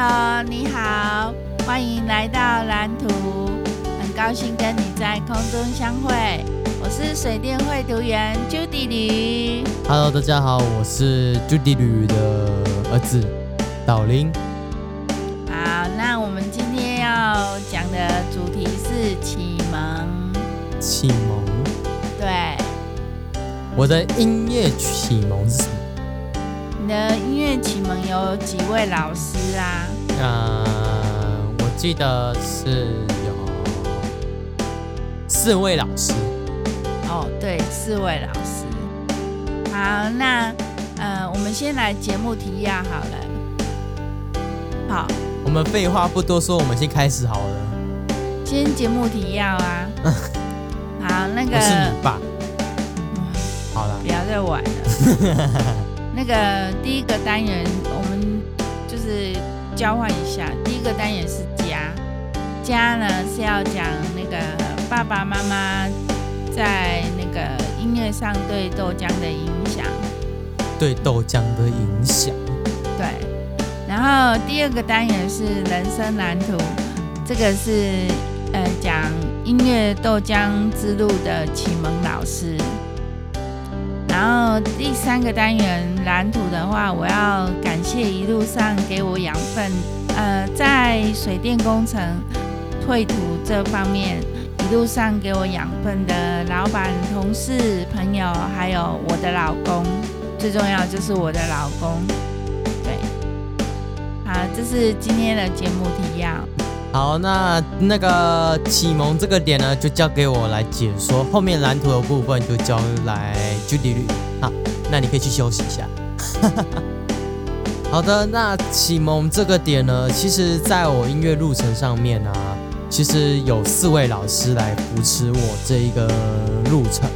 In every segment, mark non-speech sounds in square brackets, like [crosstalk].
Hello，你好，欢迎来到蓝图，很高兴跟你在空中相会。我是水电绘图员 Judy 吕。Hello，大家好，我是 Judy 吕的儿子导林。好，那我们今天要讲的主题是启蒙。启蒙。对。我的音乐启蒙是什么？你的音乐启蒙有几位老师啊？呃，我记得是有四位老师。哦，对，四位老师。好，那呃，我们先来节目提要好了。好，我们废话不多说，我们先开始好了。先节目提要啊。[laughs] 好，那个。我是你爸。好了，不要再玩了。[laughs] [laughs] 那个第一个单元，我们就是交换一下。第一个单元是家，家呢是要讲那个爸爸妈妈在那个音乐上对豆浆的影响，对豆浆的影响。对。然后第二个单元是人生蓝图，这个是呃讲音乐豆浆之路的启蒙老师。然后第三个单元蓝图的话，我要感谢一路上给我养分，呃，在水电工程绘图这方面一路上给我养分的老板、同事、朋友，还有我的老公，最重要就是我的老公。对，好，这是今天的节目提要。好，那那个启蒙这个点呢，就交给我来解说。后面蓝图的部分就交来 Judy 吕。好，那你可以去休息一下。[laughs] 好的，那启蒙这个点呢，其实在我音乐路程上面啊，其实有四位老师来扶持我这一个路程。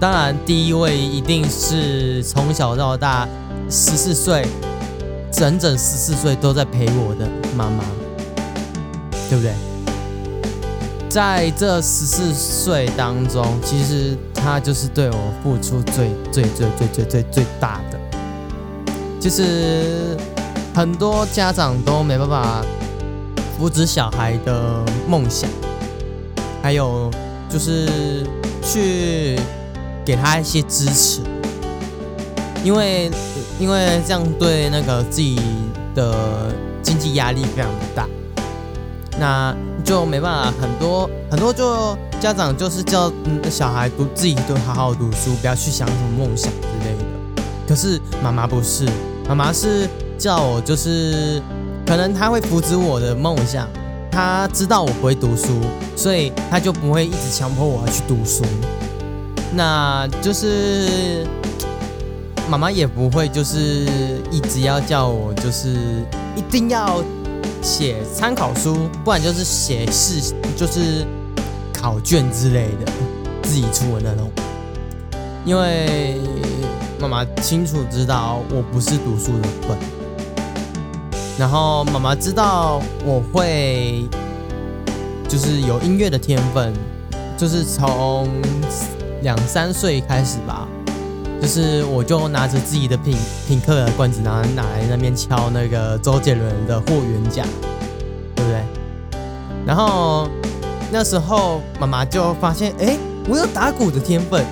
当然，第一位一定是从小到大十四岁，整整十四岁都在陪我的妈妈。对不对？在这十四岁当中，其实他就是对我付出最最最最最最最大的。其实很多家长都没办法扶持小孩的梦想，还有就是去给他一些支持，因为因为这样对那个自己的经济压力非常大。那就没办法，很多很多就家长就是叫小孩读自己都好好读书，不要去想什么梦想之类的。可是妈妈不是，妈妈是叫我就是，可能她会扶持我的梦想，她知道我不会读书，所以她就不会一直强迫我要去读书。那就是妈妈也不会就是一直要叫我就是一定要。写参考书，不然就是写试，就是考卷之类的，自己出的那种。因为妈妈清楚知道我不是读书的笨，然后妈妈知道我会，就是有音乐的天分，就是从两三岁开始吧。就是我就拿着自己的品品客的罐子，然后拿来那边敲那个周杰伦的《霍元甲》，对不对？然后那时候妈妈就发现，哎，我有打鼓的天分。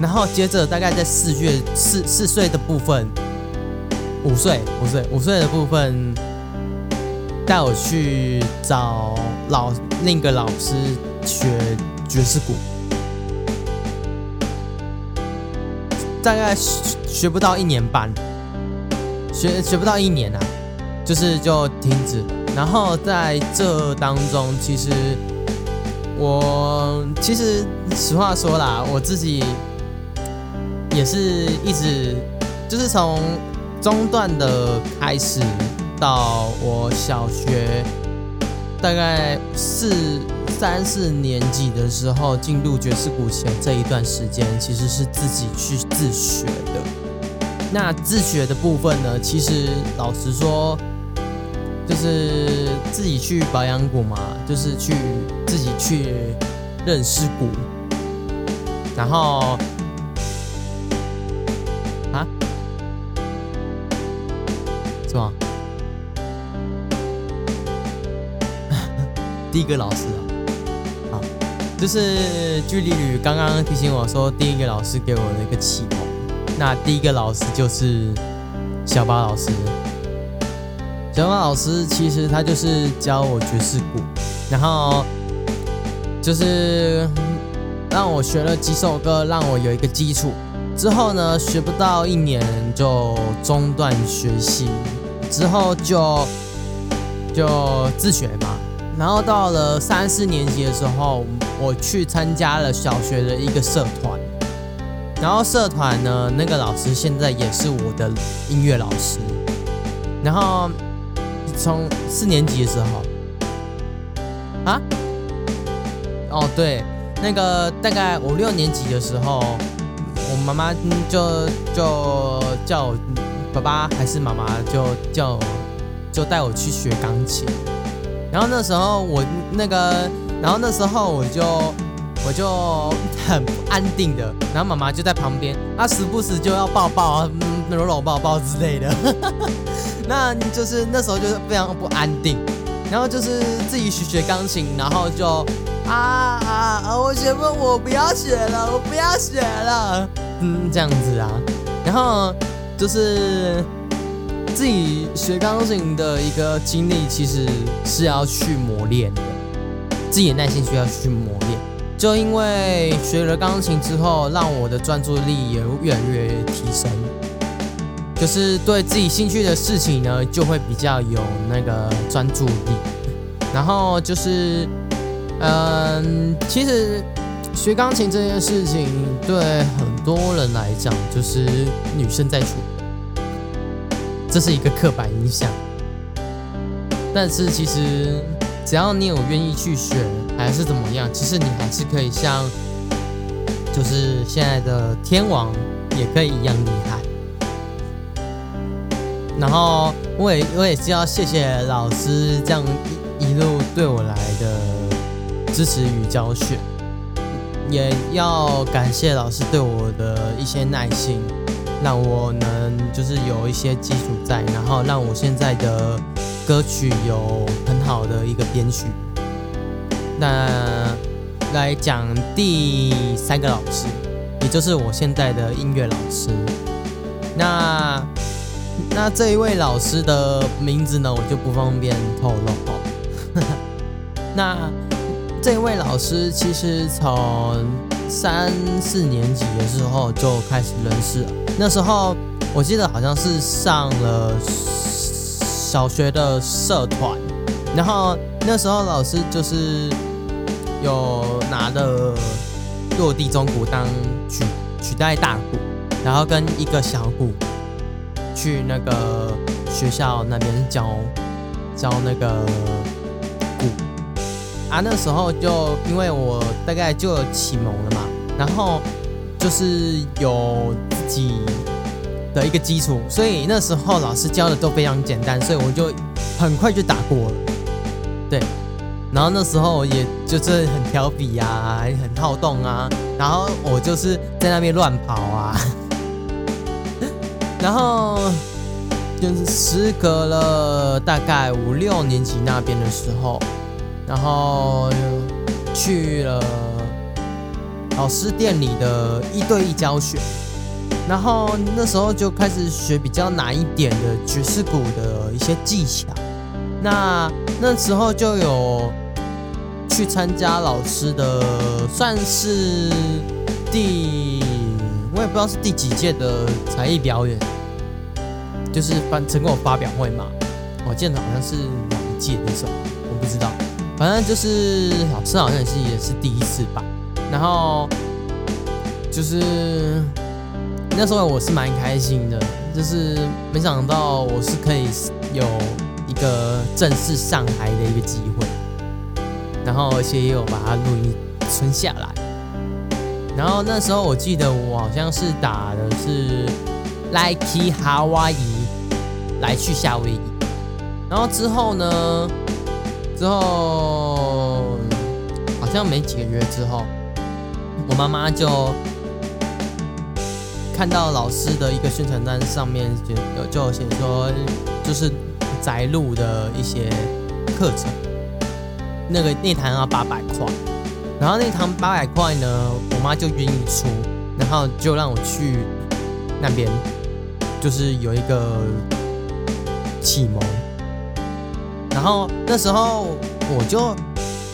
然后接着大概在四岁四四岁的部分，五岁五岁五岁的部分，带我去找老另一个老师学爵士鼓。大概学学不到一年半，学学不到一年啊，就是就停止。然后在这当中，其实我其实实话说啦，我自己也是一直就是从中段的开始到我小学大概四。三四年级的时候进入爵士鼓前这一段时间，其实是自己去自学的。那自学的部分呢，其实老实说，就是自己去保养鼓嘛，就是去自己去认识鼓，然后啊，是吗？第一个老师啊，好，就是距离旅刚刚提醒我说，第一个老师给我的一个启蒙，那第一个老师就是小巴老师。小巴老师其实他就是教我爵士鼓，然后就是让我学了几首歌，让我有一个基础。之后呢，学不到一年就中断学习，之后就就自学嘛。然后到了三四年级的时候，我去参加了小学的一个社团。然后社团呢，那个老师现在也是我的音乐老师。然后从四年级的时候，啊，哦对，那个大概五六年级的时候。我妈妈就就叫我爸爸还是妈妈就叫就带我去学钢琴，然后那时候我那个，然后那时候我就我就很不安定的，然后妈妈就在旁边，她时不时就要抱抱啊，搂搂抱抱之类的，[laughs] 那就是那时候就是非常不安定，然后就是自己学学钢琴，然后就。啊啊！我学不，我不要学了，我不要学了。嗯，这样子啊。然后就是自己学钢琴的一个经历，其实是要去磨练的，自己的耐心需要去磨练。就因为学了钢琴之后，让我的专注力也越来越提升。就是对自己兴趣的事情呢，就会比较有那个专注力。然后就是。嗯，其实学钢琴这件事情对很多人来讲就是女生在学，这是一个刻板印象。但是其实只要你有愿意去学，还是怎么样，其实你还是可以像就是现在的天王也可以一样厉害。然后我也我也是要谢谢老师这样一一路对我来的。支持与教学，也要感谢老师对我的一些耐心，让我能就是有一些基础在，然后让我现在的歌曲有很好的一个编曲。那来讲第三个老师，也就是我现在的音乐老师。那那这一位老师的名字呢，我就不方便透露哦。[laughs] 那。这位老师其实从三四年级的时候就开始认识了。那时候我记得好像是上了小学的社团，然后那时候老师就是有拿的落地中鼓当取取代大鼓，然后跟一个小鼓去那个学校那边教教那个。啊，那时候就因为我大概就有启蒙了嘛，然后就是有自己的一个基础，所以那时候老师教的都非常简单，所以我就很快就打过了。对，然后那时候也就是很调皮啊，很好动啊，然后我就是在那边乱跑啊，[laughs] 然后就是时隔了大概五六年级那边的时候。然后去了老师店里的一对一教学，然后那时候就开始学比较难一点的爵士鼓的一些技巧。那那时候就有去参加老师的，算是第我也不知道是第几届的才艺表演，就是发成果发表会嘛。我记得好像是哪一届的时候，我不知道。反正就是老师好像也是也是第一次吧，然后就是那时候我是蛮开心的，就是没想到我是可以有一个正式上台的一个机会，然后而且也有把它录音存下来，然后那时候我记得我好像是打的是 Like Hawaii 来去夏威夷，然后之后呢？之后像没几个月之后，我妈妈就看到老师的一个宣传单上面就有就写说，就是宅录的一些课程。那个那堂要八百块，然后那堂八百块呢，我妈就愿意出，然后就让我去那边，就是有一个启蒙。然后那时候我就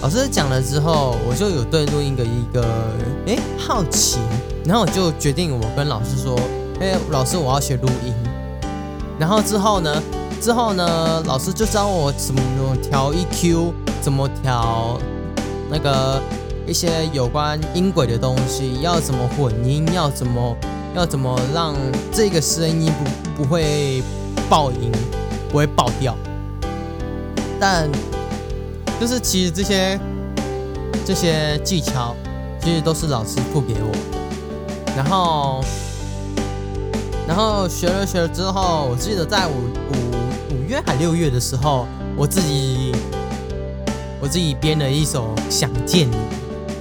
老师讲了之后，我就有对录音的一个哎好奇，然后我就决定我跟老师说，哎，老师我要学录音。然后之后呢，之后呢，老师就教我怎么调 EQ，怎么调那个一些有关音轨的东西，要怎么混音，要怎么要怎么让这个声音不不会爆音，不会爆掉。但就是其实这些这些技巧，其实都是老师付给我的。然后，然后学了学了之后，我记得在五五五月还六月的时候，我自己我自己编了一首《想见你》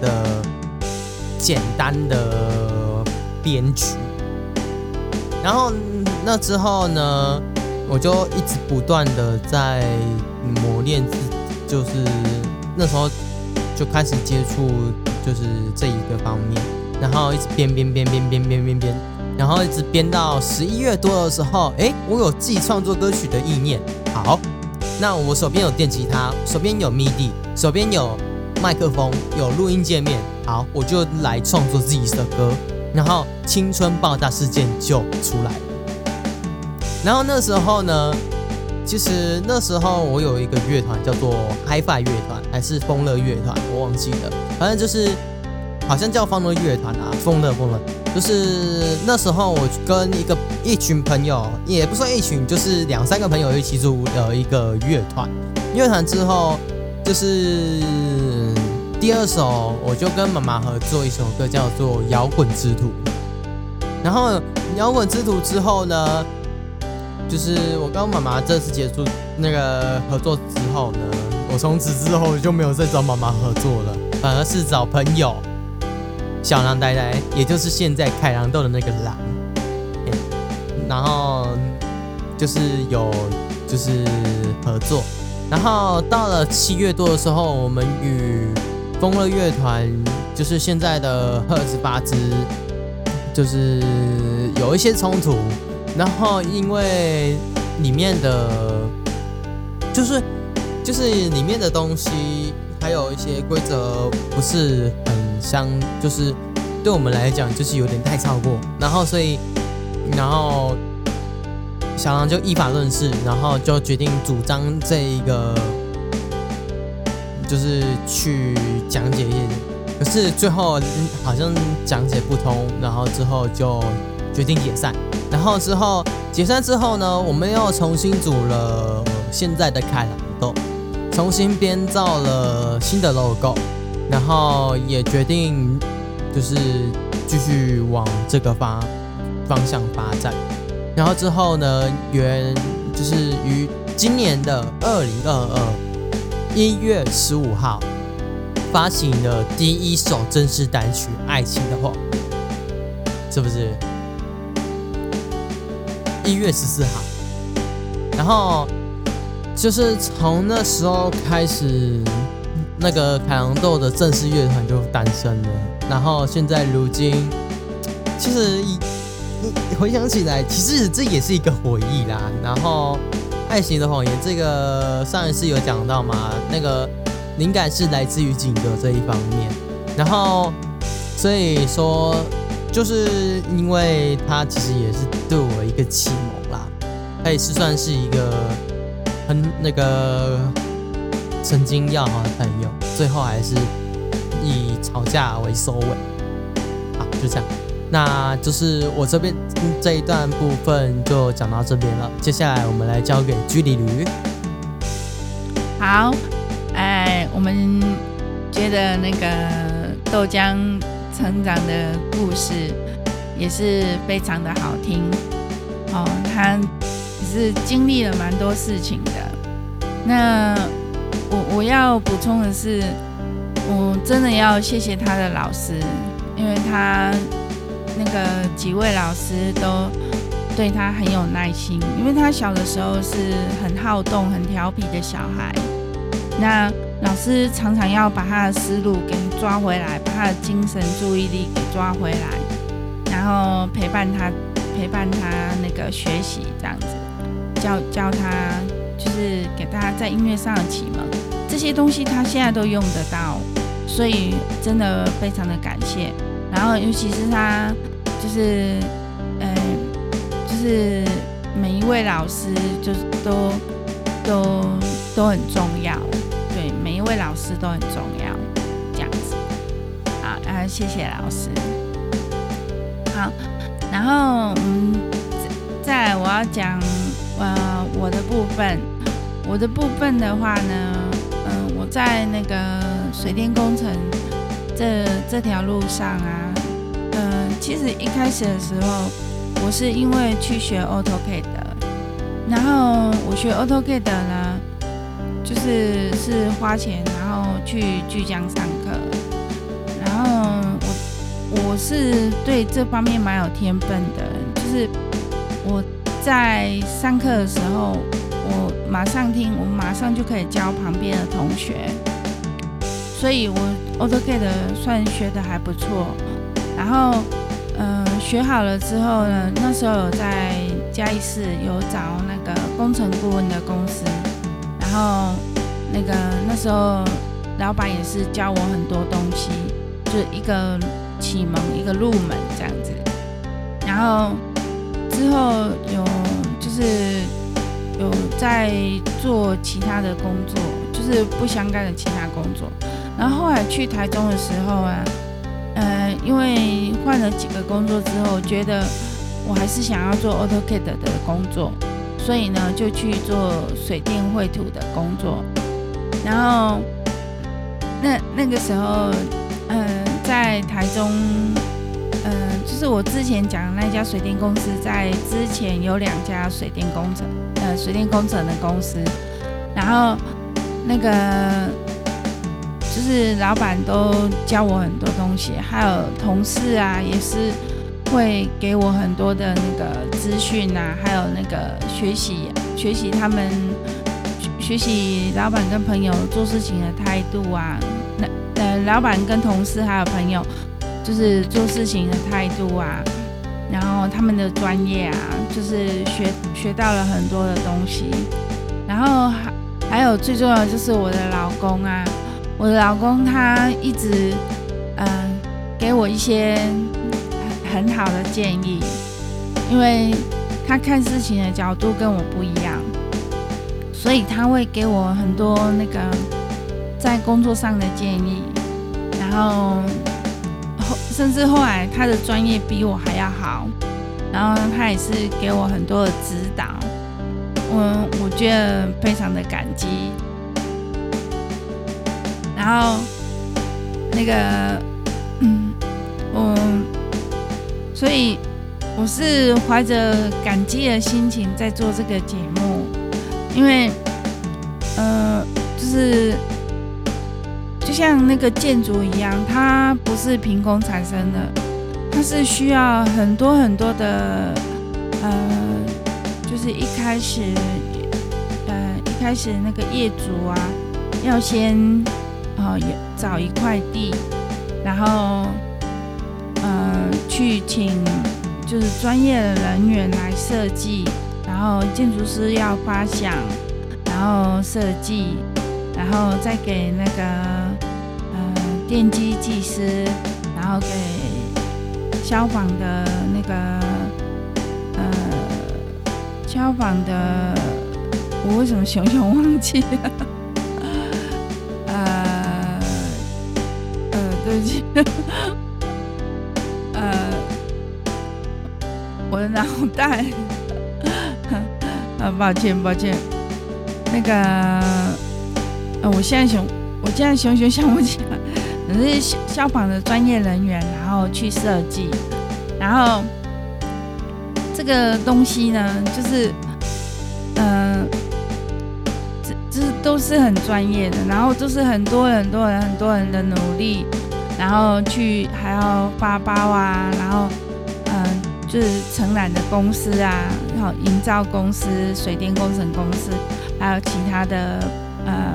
的简单的编曲。然后那之后呢，我就一直不断的在。磨练自己，就是那时候就开始接触，就是这一个方面，然后一直编编编编编编编编，然后一直编到十一月多的时候，哎，我有自己创作歌曲的意念。好，那我手边有电吉他，手边有 MIDI，手边有麦克风，有录音界面。好，我就来创作自己的歌，然后青春爆炸事件就出来了。然后那时候呢？其实那时候我有一个乐团叫做 HiFi 乐团，还是疯乐乐团，我忘记了。反正就是好像叫疯乐乐团啊，疯乐疯乐。就是那时候我跟一个一群朋友，也不算一群，就是两三个朋友一起组的一个乐团。乐团之后，就是第二首我就跟妈妈合作一首歌，叫做《摇滚之徒》。然后《摇滚之徒》之后呢？就是我跟妈妈这次结束那个合作之后呢，我从此之后就没有再找妈妈合作了，反而是找朋友小狼呆呆，也就是现在凯狼豆的那个狼，然后就是有就是合作，然后到了七月多的时候，我们与风乐乐团，就是现在的赫兹巴兹，就是有一些冲突。然后因为里面的，就是就是里面的东西，还有一些规则不是很相，就是对我们来讲就是有点太超过。然后所以，然后小狼就依法论事，然后就决定主张这一个，就是去讲解一些，可是最后好像讲解不通，然后之后就决定解散。然后之后解散之后呢，我们又重新组了现在的凯狼豆，重新编造了新的 logo，然后也决定就是继续往这个方方向发展。然后之后呢，原就是于今年的二零二二一月十五号发行的第一首正式单曲《爱情的话》，是不是？一月十四号，然后就是从那时候开始，那个凯洋豆的正式乐团就诞生了。然后现在如今，其实一回想起来，其实这也是一个回忆啦。然后《爱情的谎言》这个上一次有讲到嘛，那个灵感是来自于景德这一方面。然后所以说。就是因为他其实也是对我一个启蒙啦，他也是算是一个很那个曾经要好的朋友，最后还是以吵架为收尾。好，就这样，那就是我这边这一段部分就讲到这边了。接下来我们来交给居里驴。好，哎，我们觉得那个豆浆。成长的故事也是非常的好听哦，他也是经历了蛮多事情的。那我我要补充的是，我真的要谢谢他的老师，因为他那个几位老师都对他很有耐心，因为他小的时候是很好动、很调皮的小孩。那老师常常要把他的思路给抓回来，把他的精神注意力给抓回来，然后陪伴他，陪伴他那个学习这样子，教教他，就是给大家在音乐上的启蒙，这些东西他现在都用得到，所以真的非常的感谢。然后尤其是他，就是，嗯，就是每一位老师，就是都都都很重要。位老师都很重要，这样子，好，啊，谢谢老师。好，然后嗯，再我要讲呃我的部分，我的部分的话呢，嗯、我在那个水电工程这这条路上啊，嗯、其实一开始的时候，我是因为去学 AutoCAD，然后我学 AutoCAD 呢。就是是花钱，然后去巨匠上课，然后我我是对这方面蛮有天分的，就是我在上课的时候，我马上听，我马上就可以教旁边的同学，所以我 AutoCAD 算学得还不错，然后嗯、学好了之后呢，那时候有在嘉义市有找那个工程顾问的公司。然后，那个那时候，老板也是教我很多东西，就一个启蒙，一个入门这样子。然后之后有就是有在做其他的工作，就是不相干的其他工作。然后后来去台中的时候啊，呃，因为换了几个工作之后，觉得我还是想要做 AutoCAD 的工作。所以呢，就去做水电绘图的工作。然后，那那个时候，嗯，在台中，嗯，就是我之前讲的那家水电公司，在之前有两家水电工程，呃，水电工程的公司。然后，那个就是老板都教我很多东西，还有同事啊，也是。会给我很多的那个资讯啊，还有那个学习学习他们学习老板跟朋友做事情的态度啊，那呃老板跟同事还有朋友就是做事情的态度啊，然后他们的专业啊，就是学学到了很多的东西，然后还还有最重要的就是我的老公啊，我的老公他一直嗯、给我一些。很好的建议，因为他看事情的角度跟我不一样，所以他会给我很多那个在工作上的建议，然后后甚至后来他的专业比我还要好，然后他也是给我很多的指导，我我觉得非常的感激，然后那个所以我是怀着感激的心情在做这个节目，因为，呃，就是就像那个建筑一样，它不是凭空产生的，它是需要很多很多的，呃，就是一开始，呃，一开始那个业主啊，要先啊，呃、找一块地，然后。去请就是专业的人员来设计，然后建筑师要发想，然后设计，然后再给那个呃电机技师，然后给消防的那个呃消防的，我为什么熊熊忘记了？[laughs] 呃呃，对不起。的脑袋，[laughs] 啊，抱歉抱歉，那个，呃，我现在想，我现在想想想不起来，可是消消防的专业人员，然后去设计，然后这个东西呢，就是，嗯、呃，这这都是很专业的，然后都是很多人很多人很多人的努力，然后去还要发包啊，然后。是承揽的公司啊，然后营造公司、水电工程公司，还有其他的呃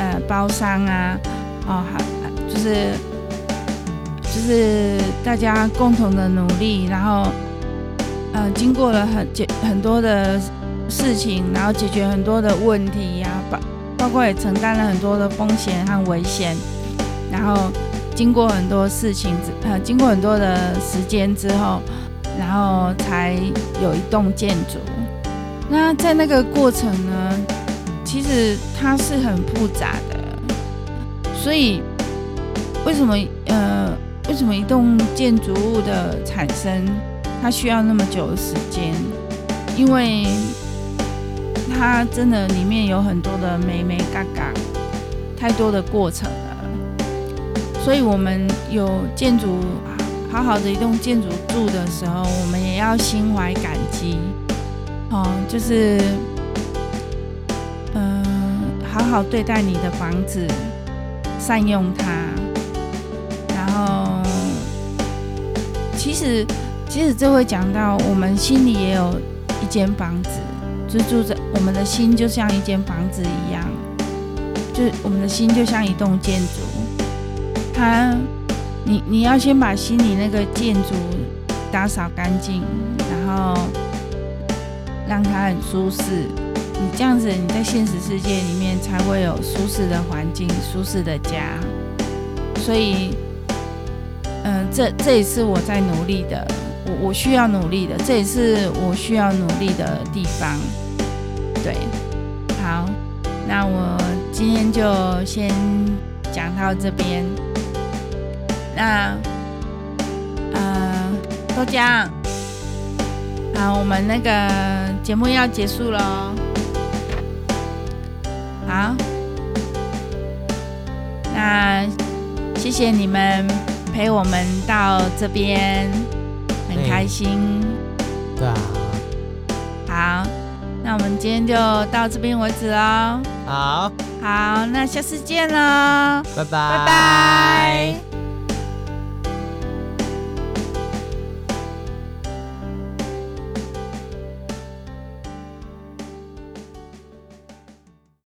呃包商啊，哦，还就是就是大家共同的努力，然后呃，经过了很解很多的事情，然后解决很多的问题呀、包包括也承担了很多的风险和危险，然后经过很多事情，呃，经过很多的时间之后，然后才有一栋建筑。那在那个过程呢，其实它是很复杂的，所以为什么呃，为什么一栋建筑物的产生，它需要那么久的时间？因为它真的里面有很多的眉眉角角，太多的过程了。所以我们有建筑好好的一栋建筑住的时候，我们也要心怀感激。哦，就是，嗯、好好对待你的房子，善用它。然后，其实，其实这会讲到，我们心里也有一间房子，就住着我们的心，就像一间房子一样，就是我们的心就像一栋建筑。它，你你要先把心里那个建筑打扫干净，然后。让它很舒适，你这样子，你在现实世界里面才会有舒适的环境、舒适的家。所以，嗯、这这也是我在努力的，我我需要努力的，这也是我需要努力的地方。对，好，那我今天就先讲到这边。那，呃，豆浆，好，我们那个。节目要结束了，好，那谢谢你们陪我们到这边，很开心。对啊，好，那我们今天就到这边为止喽。好，好，那下次见喽，拜拜，拜拜。